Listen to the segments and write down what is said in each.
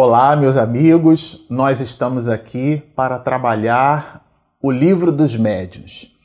Olá, meus amigos. Nós estamos aqui para trabalhar o livro dos médios.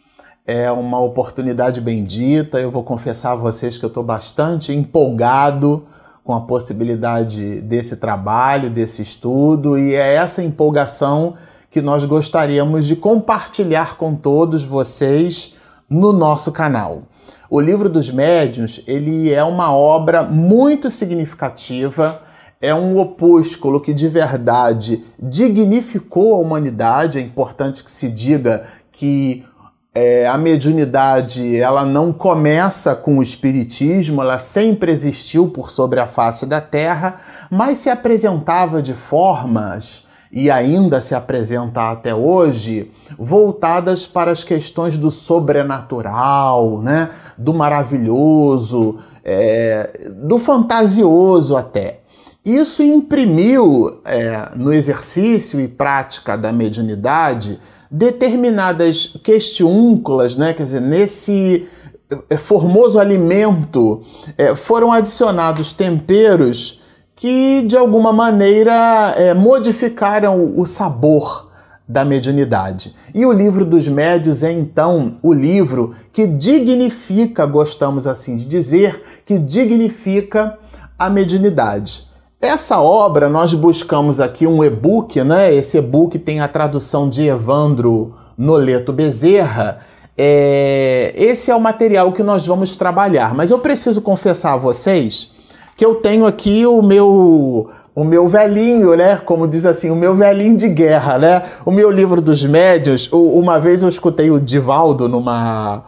É uma oportunidade bendita. Eu vou confessar a vocês que eu estou bastante empolgado com a possibilidade desse trabalho, desse estudo, e é essa empolgação que nós gostaríamos de compartilhar com todos vocês no nosso canal. O livro dos médiuns, ele é uma obra muito significativa é um opúsculo que de verdade dignificou a humanidade. É importante que se diga que é, a mediunidade ela não começa com o espiritismo, ela sempre existiu por sobre a face da Terra, mas se apresentava de formas e ainda se apresenta até hoje, voltadas para as questões do sobrenatural, né? do maravilhoso, é, do fantasioso até. Isso imprimiu é, no exercício e prática da mediunidade determinadas questiúnculas, né? quer dizer, nesse é, formoso alimento é, foram adicionados temperos que de alguma maneira é, modificaram o sabor da mediunidade. E o livro dos médios é então o livro que dignifica, gostamos assim de dizer, que dignifica a mediunidade. Essa obra nós buscamos aqui um e-book, né? Esse e-book tem a tradução de Evandro Noleto Bezerra. É... Esse é o material que nós vamos trabalhar, mas eu preciso confessar a vocês que eu tenho aqui o meu o meu velhinho, né? Como diz assim, o meu velhinho de guerra, né? O meu livro dos médios. Uma vez eu escutei o Divaldo numa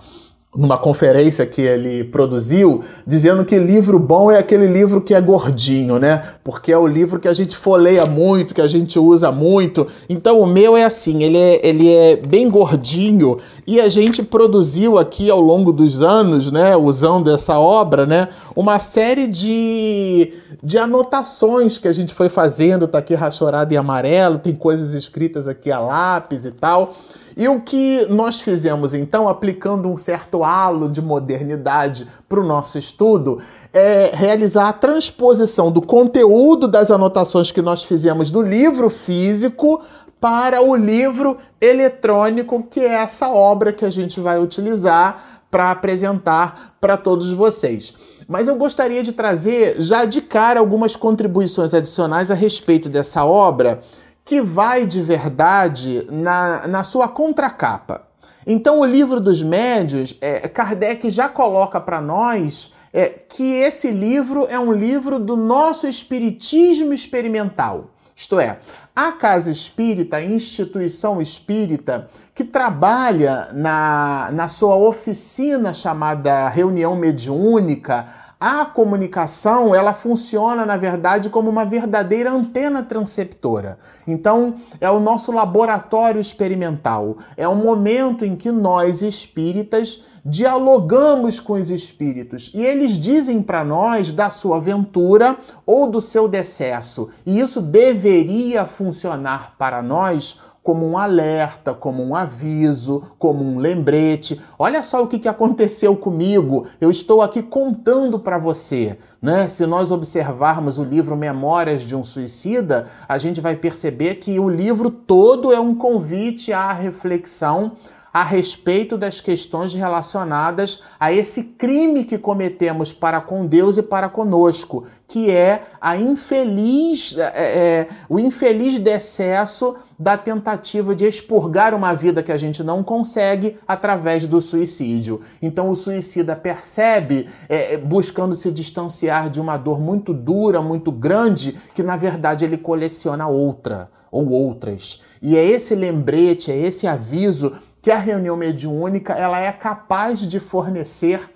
numa conferência que ele produziu, dizendo que livro bom é aquele livro que é gordinho, né? Porque é o livro que a gente folheia muito, que a gente usa muito. Então o meu é assim, ele é, ele é bem gordinho e a gente produziu aqui ao longo dos anos, né, usando essa obra, né, uma série de, de anotações que a gente foi fazendo, tá aqui rachorado em amarelo, tem coisas escritas aqui a lápis e tal. E o que nós fizemos então, aplicando um certo halo de modernidade para o nosso estudo, é realizar a transposição do conteúdo das anotações que nós fizemos do livro físico para o livro eletrônico, que é essa obra que a gente vai utilizar para apresentar para todos vocês. Mas eu gostaria de trazer já de cara algumas contribuições adicionais a respeito dessa obra que vai de verdade na, na sua contracapa. Então, o livro dos médios, é, Kardec já coloca para nós é, que esse livro é um livro do nosso espiritismo experimental. Isto é, a casa espírita, a instituição espírita, que trabalha na, na sua oficina chamada reunião mediúnica, a comunicação, ela funciona, na verdade, como uma verdadeira antena transceptora. Então, é o nosso laboratório experimental. É o momento em que nós, espíritas, dialogamos com os espíritos e eles dizem para nós da sua aventura ou do seu decesso. E isso deveria funcionar para nós como um alerta, como um aviso, como um lembrete. Olha só o que, aconteceu comigo. Eu estou aqui contando para você. Né? Se nós observarmos o livro Memórias de um Suicida, a gente vai perceber que o livro todo é um convite à reflexão a respeito das questões relacionadas a esse crime que cometemos para com Deus e para conosco, que é a infeliz, é, é, o infeliz decesso da tentativa de expurgar uma vida que a gente não consegue através do suicídio. Então o suicida percebe, é, buscando se distanciar de uma dor muito dura, muito grande, que na verdade ele coleciona outra ou outras. E é esse lembrete, é esse aviso que a reunião mediúnica ela é capaz de fornecer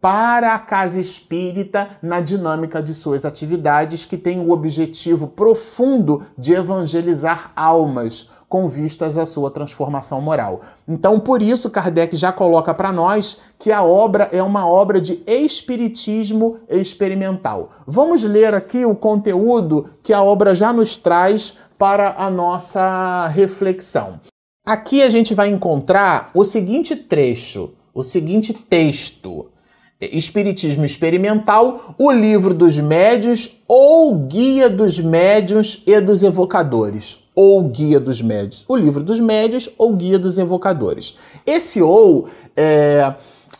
para a casa espírita na dinâmica de suas atividades, que tem o objetivo profundo de evangelizar almas com vistas à sua transformação moral. Então, por isso, Kardec já coloca para nós que a obra é uma obra de espiritismo experimental. Vamos ler aqui o conteúdo que a obra já nos traz para a nossa reflexão. Aqui a gente vai encontrar o seguinte trecho, o seguinte texto. Espiritismo Experimental, O Livro dos Médios ou Guia dos Médios e dos Evocadores. Ou Guia dos Médios. O Livro dos Médios ou Guia dos Evocadores. Esse ou, é,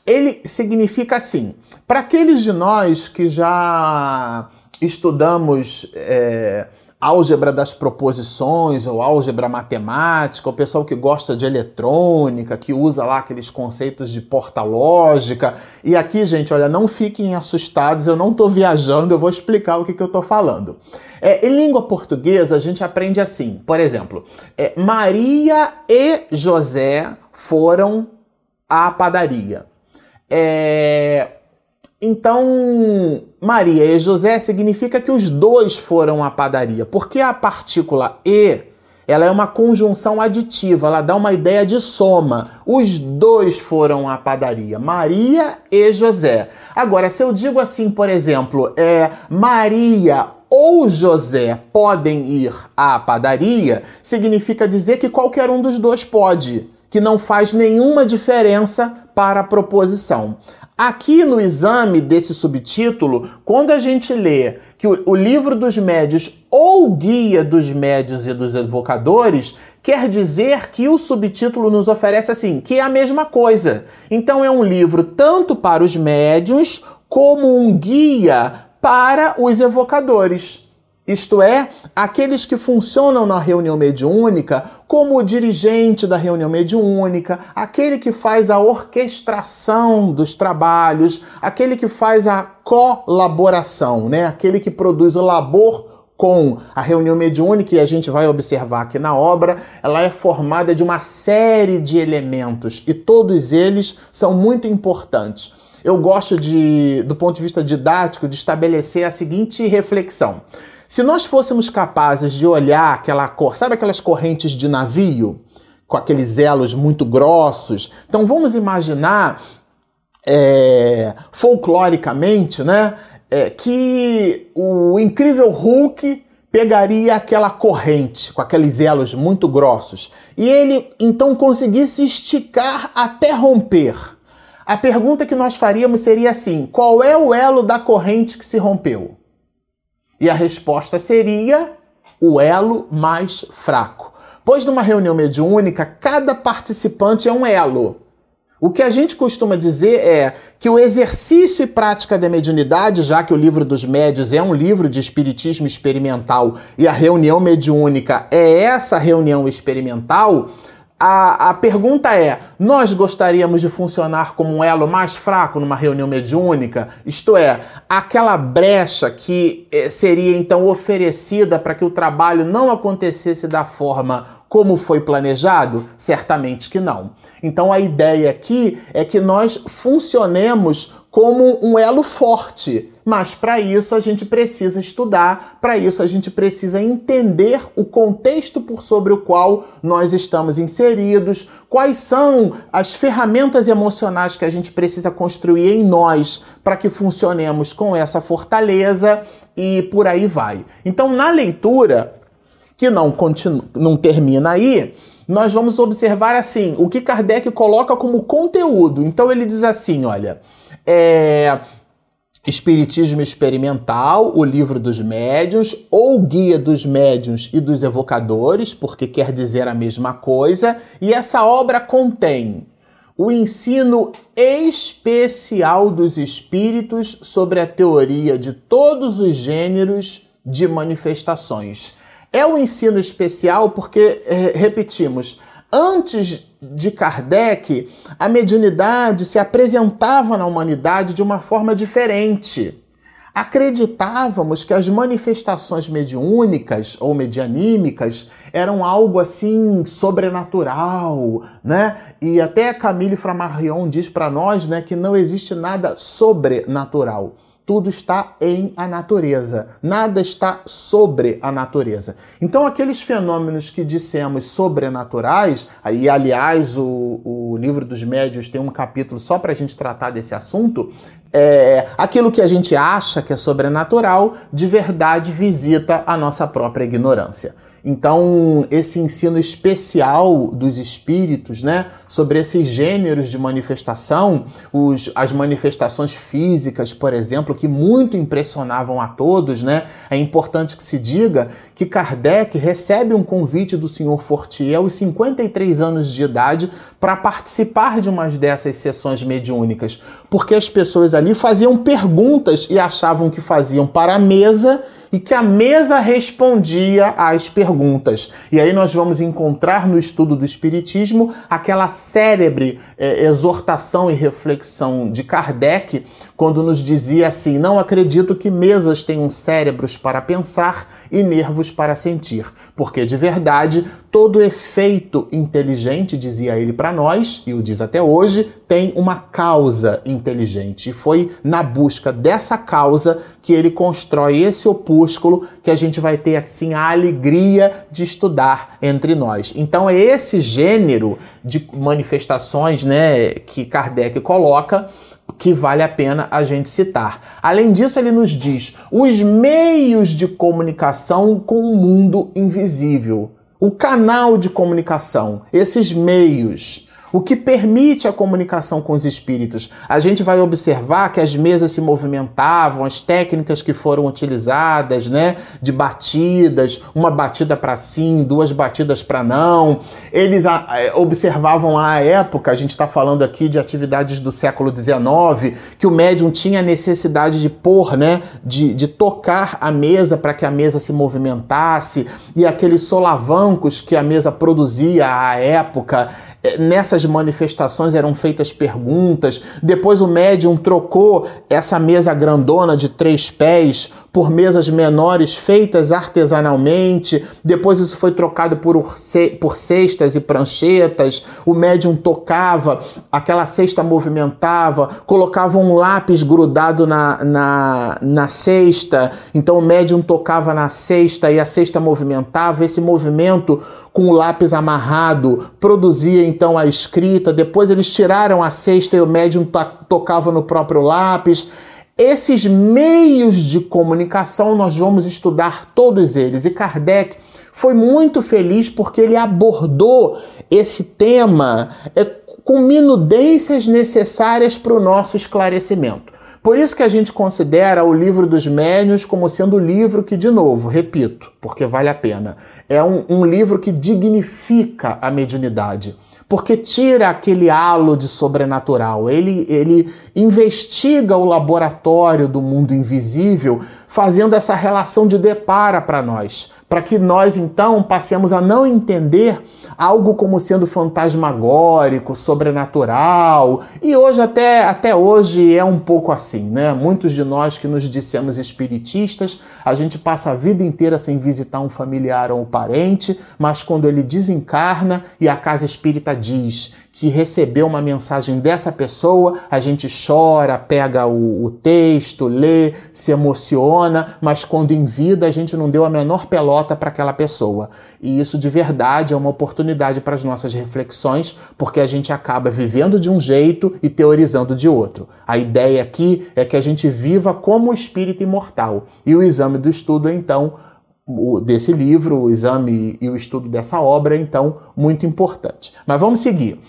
ele significa assim, para aqueles de nós que já estudamos é, álgebra das proposições ou álgebra matemática, o pessoal que gosta de eletrônica, que usa lá aqueles conceitos de porta lógica. E aqui, gente, olha, não fiquem assustados, eu não estou viajando, eu vou explicar o que, que eu estou falando. É, em língua portuguesa, a gente aprende assim, por exemplo, é, Maria e José foram à padaria. É, então, Maria e José significa que os dois foram à padaria, porque a partícula e ela é uma conjunção aditiva, ela dá uma ideia de soma. Os dois foram à padaria, Maria e José. Agora, se eu digo assim, por exemplo, é Maria ou José podem ir à padaria, significa dizer que qualquer um dos dois pode, que não faz nenhuma diferença para a proposição. Aqui no exame desse subtítulo, quando a gente lê que o, o, livro dos médios ou guia dos médios e dos evocadores, quer dizer que o subtítulo nos oferece assim, que é a mesma coisa. Então é um livro tanto para os médios como um guia para os evocadores isto é, aqueles que funcionam na reunião mediúnica como o dirigente da reunião mediúnica, aquele que faz a orquestração dos trabalhos, aquele que faz a colaboração, né? aquele que produz o labor com a reunião mediúnica, e a gente vai observar aqui na obra, ela é formada de uma série de elementos e todos eles são muito importantes. Eu gosto de, do ponto de vista didático, de estabelecer a seguinte reflexão. Se nós fôssemos capazes de olhar aquela cor, sabe aquelas correntes de navio? Com aqueles elos muito grossos. Então vamos imaginar é, folcloricamente, né? É, que o incrível Hulk pegaria aquela corrente com aqueles elos muito grossos e ele então conseguisse esticar até romper. A pergunta que nós faríamos seria assim: qual é o elo da corrente que se rompeu? E a resposta seria o elo mais fraco. Pois numa reunião mediúnica, cada participante é um elo. O que a gente costuma dizer é que o exercício e prática da mediunidade, já que o livro dos médios é um livro de espiritismo experimental e a reunião mediúnica é essa reunião experimental, a, a pergunta é: nós gostaríamos de funcionar como um elo mais fraco numa reunião mediúnica? Isto é, aquela brecha que eh, seria então oferecida para que o trabalho não acontecesse da forma como foi planejado? Certamente que não. Então a ideia aqui é que nós funcionemos como um elo forte. Mas para isso a gente precisa estudar, para isso a gente precisa entender o contexto por sobre o qual nós estamos inseridos, quais são as ferramentas emocionais que a gente precisa construir em nós para que funcionemos com essa fortaleza e por aí vai. Então, na leitura, que não, continua, não termina aí, nós vamos observar assim, o que Kardec coloca como conteúdo. Então ele diz assim, olha, é, Espiritismo Experimental, o livro dos médiuns, ou Guia dos Médiuns e dos Evocadores, porque quer dizer a mesma coisa, e essa obra contém o ensino especial dos espíritos sobre a teoria de todos os gêneros de manifestações. É o ensino especial porque, é, repetimos, Antes de Kardec, a mediunidade se apresentava na humanidade de uma forma diferente. Acreditávamos que as manifestações mediúnicas ou medianímicas eram algo assim sobrenatural, né? E até Camille Flammarion diz para nós, né, que não existe nada sobrenatural tudo está em a natureza, nada está sobre a natureza. Então, aqueles fenômenos que dissemos sobrenaturais, e aliás, o, o livro dos médios tem um capítulo só para a gente tratar desse assunto, é, aquilo que a gente acha que é sobrenatural, de verdade visita a nossa própria ignorância. Então, esse ensino especial dos espíritos, né, sobre esses gêneros de manifestação, os, as manifestações físicas, por exemplo, que muito impressionavam a todos, né, é importante que se diga que Kardec recebe um convite do senhor Fortier aos 53 anos de idade para participar de uma dessas sessões mediúnicas, porque as pessoas ali faziam perguntas e achavam que faziam para a mesa e que a mesa respondia às perguntas. E aí nós vamos encontrar no estudo do Espiritismo aquela célebre é, exortação e reflexão de Kardec, quando nos dizia assim: Não acredito que mesas tenham cérebros para pensar e nervos para sentir, porque de verdade todo efeito inteligente, dizia ele para nós, e o diz até hoje, tem uma causa inteligente. E foi na busca dessa causa que ele constrói esse opúsculo que a gente vai ter assim a alegria de estudar entre nós. Então é esse gênero de manifestações, né, que Kardec coloca que vale a pena a gente citar. Além disso, ele nos diz os meios de comunicação com o mundo invisível, o canal de comunicação, esses meios o que permite a comunicação com os espíritos. A gente vai observar que as mesas se movimentavam, as técnicas que foram utilizadas, né, de batidas, uma batida para sim, duas batidas para não. Eles a, é, observavam à época, a gente está falando aqui de atividades do século XIX, que o médium tinha necessidade de pôr, né, de, de tocar a mesa para que a mesa se movimentasse e aqueles solavancos que a mesa produzia à época é, nessas manifestações eram feitas perguntas. Depois o médium trocou essa mesa grandona de três pés por mesas menores feitas artesanalmente. Depois isso foi trocado por, por cestas e pranchetas. O médium tocava, aquela cesta movimentava, colocava um lápis grudado na, na, na cesta. Então o médium tocava na cesta e a cesta movimentava. Esse movimento com o lápis amarrado, produzia então a escrita. Depois eles tiraram a cesta e o médium tocava no próprio lápis. Esses meios de comunicação nós vamos estudar todos eles. E Kardec foi muito feliz porque ele abordou esse tema é, com minudências necessárias para o nosso esclarecimento. Por isso que a gente considera o livro dos médiuns como sendo o livro que, de novo, repito, porque vale a pena, é um, um livro que dignifica a mediunidade porque tira aquele halo de sobrenatural. Ele, ele investiga o laboratório do mundo invisível, fazendo essa relação de depara para nós, para que nós então passemos a não entender algo como sendo fantasmagórico, sobrenatural. E hoje até até hoje é um pouco assim, né? Muitos de nós que nos dissemos espiritistas, a gente passa a vida inteira sem visitar um familiar ou um parente, mas quando ele desencarna e a casa espírita diz que recebeu uma mensagem dessa pessoa, a gente chora, pega o, o, texto, lê, se emociona, mas quando em vida a gente não deu a menor pelota para aquela pessoa. E isso de verdade é uma oportunidade para as nossas reflexões, porque a gente acaba vivendo de um jeito e teorizando de outro. A ideia aqui é que a gente viva como espírito imortal. E o exame do estudo, então, desse livro, o exame e o estudo dessa obra, então, muito importante. Mas vamos seguir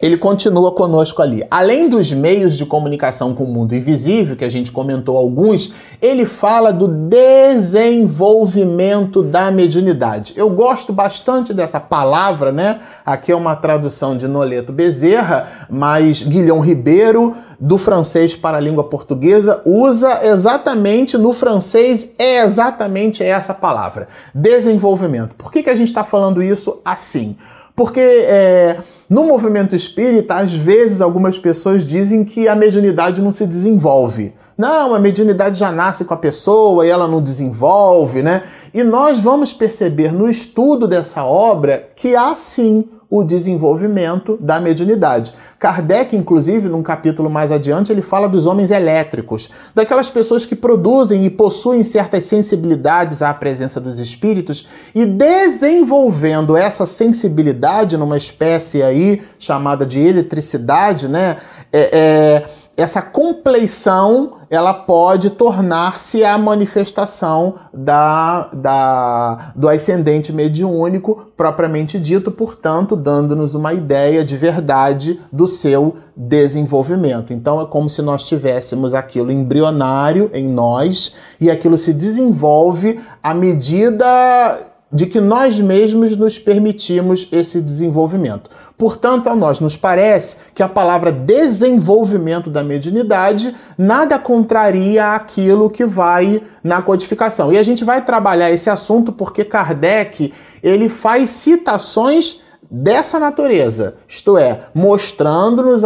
ele continua conosco ali. Além dos meios de comunicação com o mundo invisível, que a gente comentou alguns, ele fala do desenvolvimento da mediunidade. Eu gosto bastante dessa palavra, né? Aqui é uma tradução de Noleto Bezerra, mas Guilhom Ribeiro, do francês para a língua portuguesa, usa exatamente no francês, é exatamente essa palavra: desenvolvimento. Por que, que a gente está falando isso assim? Porque é, no movimento espírita, às vezes algumas pessoas dizem que a mediunidade não se desenvolve. Não, a mediunidade já nasce com a pessoa e ela não desenvolve, né? E nós vamos perceber no estudo dessa obra que há sim o desenvolvimento da mediunidade. Kardec, inclusive, num capítulo mais adiante, ele fala dos homens elétricos, daquelas pessoas que produzem e possuem certas sensibilidades à presença dos espíritos e desenvolvendo essa sensibilidade numa espécie aí chamada de eletricidade, né? É, é, essa compleição ela pode tornar-se a manifestação da, da, do ascendente mediúnico propriamente dito, portanto, dando-nos uma ideia de verdade do seu desenvolvimento. Então, é como se nós tivéssemos aquilo embrionário em nós e aquilo se desenvolve à medida de que nós mesmos nos permitimos esse desenvolvimento. Portanto, a nós nos parece que a palavra desenvolvimento da mediunidade nada contraria aquilo que vai na codificação. E a gente vai trabalhar esse assunto porque Kardec, ele faz citações dessa natureza, isto é, mostrando-nos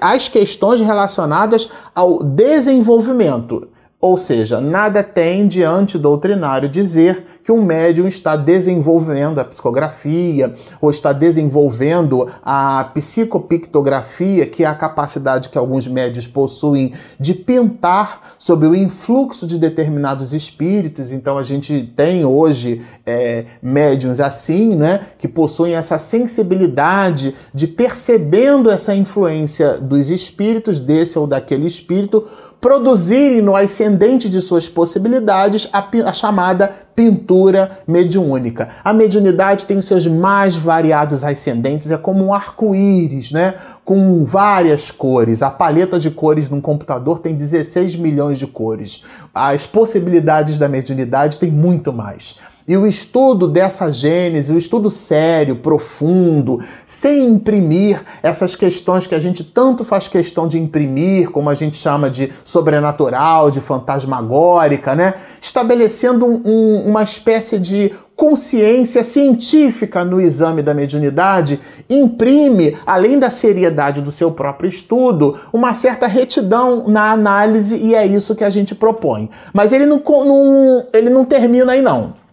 as questões relacionadas ao desenvolvimento. Ou seja, nada tem de antidoutrinário dizer que um médium está desenvolvendo a psicografia ou está desenvolvendo a psicopictografia, que é a capacidade que alguns médios possuem de pintar sob o influxo de determinados espíritos. Então a gente tem hoje é, médiums assim, né, que possuem essa sensibilidade de percebendo essa influência dos espíritos, desse ou daquele espírito, produzirem no ascendente de suas possibilidades a, a chamada pintura mediúnica. A mediunidade tem seus mais variados ascendentes, é como um arco-íris, né? Com várias cores. A paleta de cores num computador tem 16 milhões de cores. As possibilidades da mediunidade têm muito mais. E o estudo dessa gênese, o estudo sério, profundo, sem imprimir essas questões que a gente tanto faz questão de imprimir, como a gente chama de sobrenatural, de fantasmagórica, né? Estabelecendo um, uma espécie de consciência científica no exame da mediunidade, imprime, além da seriedade do seu próprio estudo, uma certa retidão na análise e é isso que a gente propõe. Mas ele não, não ele não termina aí não.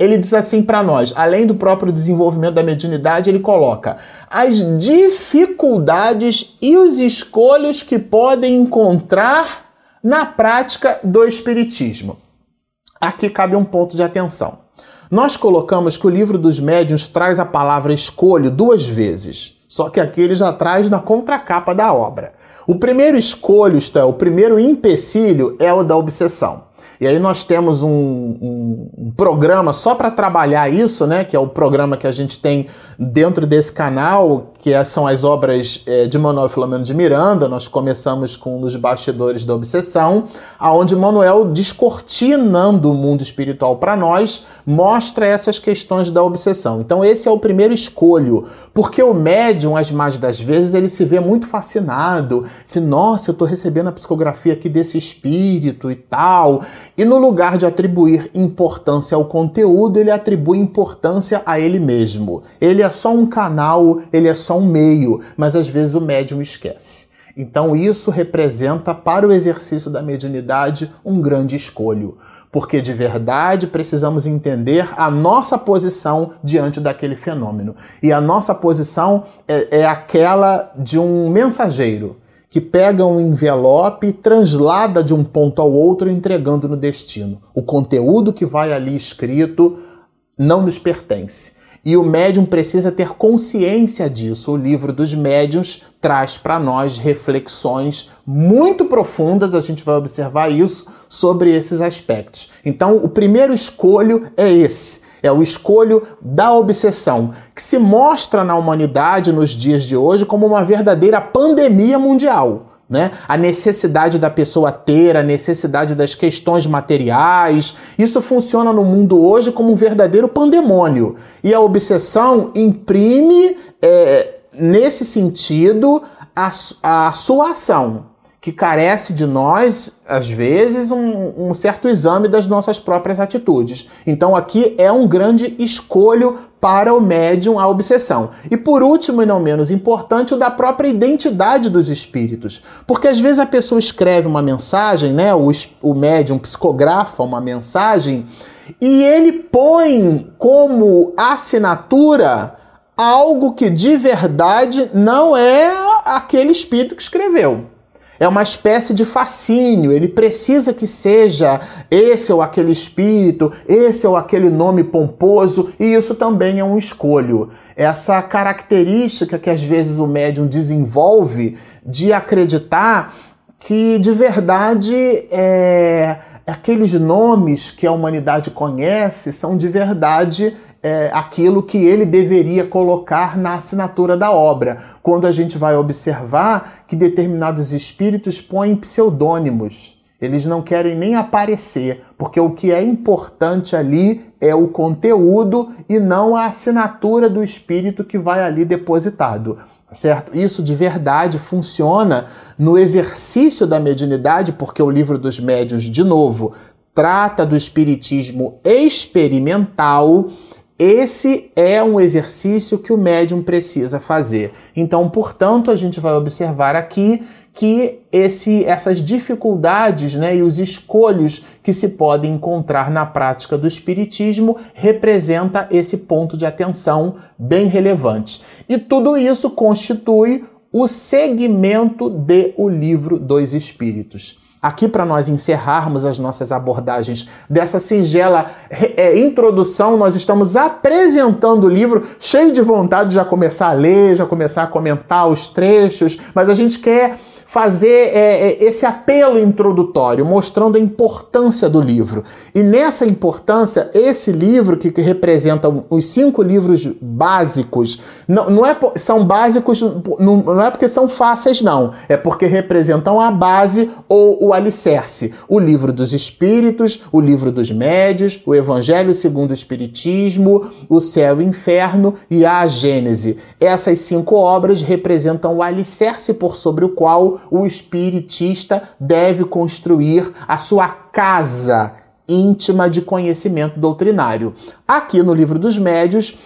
Ele diz assim para nós, além do próprio desenvolvimento da mediunidade, ele coloca as dificuldades e os escolhos que podem encontrar na prática do espiritismo. Aqui cabe um ponto de atenção. Nós colocamos que o livro dos médiuns traz a palavra escolho duas vezes, só que aqui ele já traz na contracapa da obra. O primeiro escolho, é, o primeiro empecilho é o da obsessão. E aí nós temos um, um, um programa só para trabalhar isso, né? Que é o programa que a gente tem dentro desse canal, que é, são as obras é, de Manuel Filomeno de Miranda. Nós começamos com Os Bastidores da Obsessão, aonde Manuel, descortinando o mundo espiritual para nós, mostra essas questões da obsessão. Então esse é o primeiro escolho, porque o médium, as mais das vezes, ele se vê muito fascinado, se nossa, eu estou recebendo a psicografia aqui desse espírito e tal, e no lugar de atribuir importância ao conteúdo, ele atribui importância a ele mesmo. Ele é só um canal, ele é só um meio, mas às vezes o médium esquece. Então isso representa para o exercício da mediunidade um grande escolho, porque de verdade precisamos entender a nossa posição diante daquele fenômeno. E a nossa posição é, é aquela de um mensageiro que pega um envelope e translada de um ponto ao outro, entregando no destino. O conteúdo que vai ali escrito não nos pertence. E o médium precisa ter consciência disso. O livro dos médiuns traz para nós reflexões muito profundas, a gente vai observar isso, sobre esses aspectos. Então, o primeiro escolho é esse é o escolho da obsessão, que se mostra na humanidade nos dias de hoje como uma verdadeira pandemia mundial. Né? A necessidade da pessoa ter, a necessidade das questões materiais. Isso funciona no mundo hoje como um verdadeiro pandemônio. E a obsessão imprime, é, nesse sentido, a, a sua ação que carece de nós, às vezes, um, um, certo exame das nossas próprias atitudes. Então, aqui é um grande escolho para o médium a obsessão. E por último, e não menos importante, o da própria identidade dos espíritos. Porque às vezes a pessoa escreve uma mensagem, né? O, o médium psicografa uma mensagem e ele põe como assinatura algo que de verdade não é aquele espírito que escreveu. É uma espécie de fascínio, ele precisa que seja esse ou aquele espírito, esse ou aquele nome pomposo, e isso também é um escolho. Essa característica que às vezes o médium desenvolve de acreditar que de verdade é, aqueles nomes que a humanidade conhece são de verdade é, aquilo que ele deveria colocar na assinatura da obra, quando a gente vai observar que determinados espíritos põem pseudônimos. Eles não querem nem aparecer, porque o que é importante ali é o conteúdo e não a assinatura do espírito que vai ali depositado. Certo? Isso de verdade funciona no exercício da mediunidade, porque o livro dos médiuns, de novo, trata do espiritismo experimental esse é um exercício que o médium precisa fazer. Então, portanto, a gente vai observar aqui que esse, essas dificuldades né, e os escolhos que se podem encontrar na prática do espiritismo representa esse ponto de atenção bem relevante. E tudo isso constitui o segmento de O Livro dos Espíritos. Aqui, para nós encerrarmos as nossas abordagens dessa singela é, introdução, nós estamos apresentando o livro, cheio de vontade de já começar a ler, já começar a comentar os trechos, mas a gente quer fazer é, é, esse apelo introdutório, mostrando a importância do livro. E nessa importância, esse livro, que, que representa os cinco livros básicos, não, não é, são básicos, não, não é porque são fáceis, não. É porque representam a base ou o alicerce. O livro dos Espíritos, o livro dos Médios, o Evangelho segundo o Espiritismo, o Céu e o Inferno e a Gênese. Essas cinco obras representam o alicerce por sobre o qual o espiritista deve construir a sua casa íntima de conhecimento doutrinário. Aqui no livro dos médios,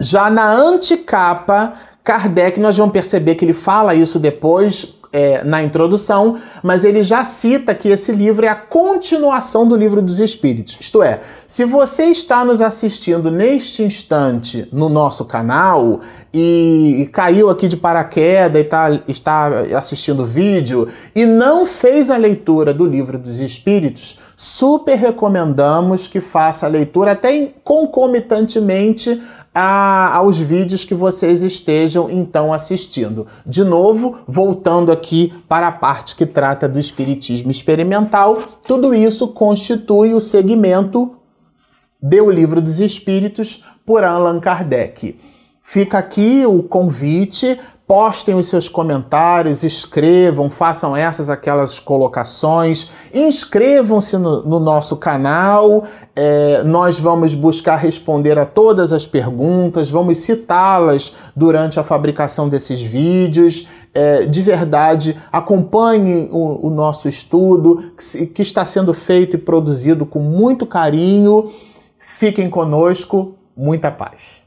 já na anticapa, Kardec, nós vamos perceber que ele fala isso depois é, na introdução, mas ele já cita que esse livro é a continuação do livro dos Espíritos. Isto é, se você está nos assistindo neste instante no nosso canal e, caiu aqui de paraquedas e tá, está assistindo o vídeo e não fez a leitura do livro dos Espíritos, super recomendamos que faça a leitura até concomitantemente a, aos vídeos que vocês estejam então assistindo. De novo, voltando aqui para a parte que trata do espiritismo experimental, tudo isso constitui o segmento de O Livro dos Espíritos por Allan Kardec. Fica aqui o convite postem os seus comentários, escrevam, façam essas aquelas colocações, inscrevam-se no, no, nosso canal. É, nós vamos buscar responder a todas as perguntas, vamos citá-las durante a fabricação desses vídeos. É, de verdade, acompanhem o, o nosso estudo que, que está sendo feito e produzido com muito carinho. Fiquem conosco, muita paz.